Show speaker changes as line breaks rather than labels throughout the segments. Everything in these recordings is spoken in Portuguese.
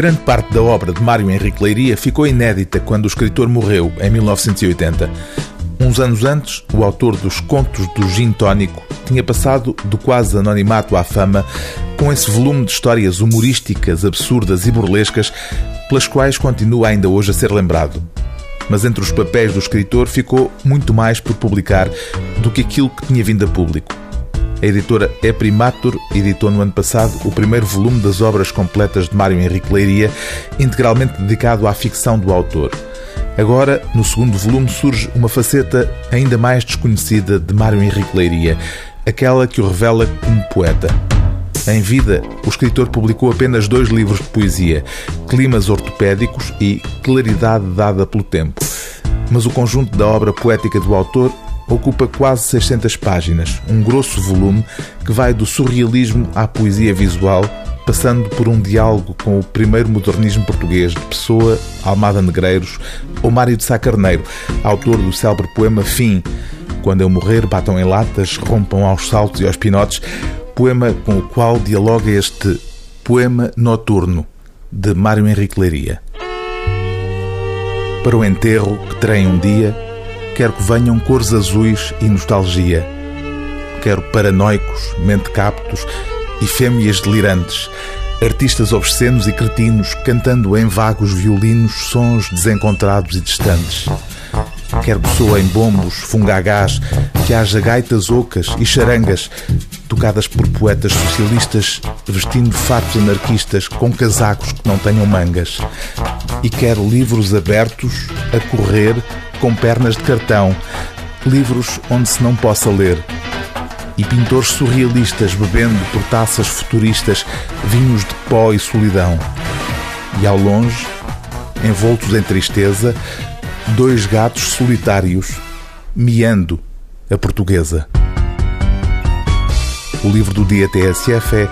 Grande parte da obra de Mário Henrique Leiria ficou inédita quando o escritor morreu, em 1980. Uns anos antes, o autor dos Contos do Gin Tónico tinha passado do quase anonimato à fama com esse volume de histórias humorísticas, absurdas e burlescas, pelas quais continua ainda hoje a ser lembrado. Mas entre os papéis do escritor ficou muito mais por publicar do que aquilo que tinha vindo a público. A editora É Primatur editou no ano passado o primeiro volume das obras completas de Mário Henrique Leiria, integralmente dedicado à ficção do autor. Agora, no segundo volume, surge uma faceta ainda mais desconhecida de Mário Henrique Leiria, aquela que o revela como poeta. Em vida, o escritor publicou apenas dois livros de poesia, Climas Ortopédicos e Claridade Dada pelo Tempo. Mas o conjunto da obra poética do autor ocupa quase 600 páginas, um grosso volume que vai do surrealismo à poesia visual, passando por um diálogo com o primeiro modernismo português de Pessoa, Almada Negreiros ou Mário de Sá Carneiro, autor do célebre poema Fim. Quando eu morrer, batam em latas, rompam aos saltos e aos pinotes, poema com o qual dialoga este Poema Noturno, de Mário Henrique Leiria. Para o enterro que terei um dia, Quero que venham cores azuis e nostalgia. Quero paranoicos, mentecaptos e fêmeas delirantes, artistas obscenos e cretinos cantando em vagos violinos sons desencontrados e distantes. Quero que soem bombos, fungagás, que haja gaitas ocas e charangas, tocadas por poetas socialistas vestindo fatos anarquistas com casacos que não tenham mangas. E quero livros abertos, a correr, com pernas de cartão, livros onde se não possa ler, e pintores surrealistas bebendo por taças futuristas vinhos de pó e solidão. E ao longe, envoltos em tristeza, dois gatos solitários, miando a portuguesa. O livro do dia TSF é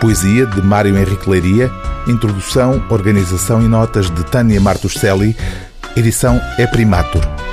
Poesia, de Mário Henrique Leiria, Introdução, Organização e Notas de Tânia Martuscelli, edição é Primatur.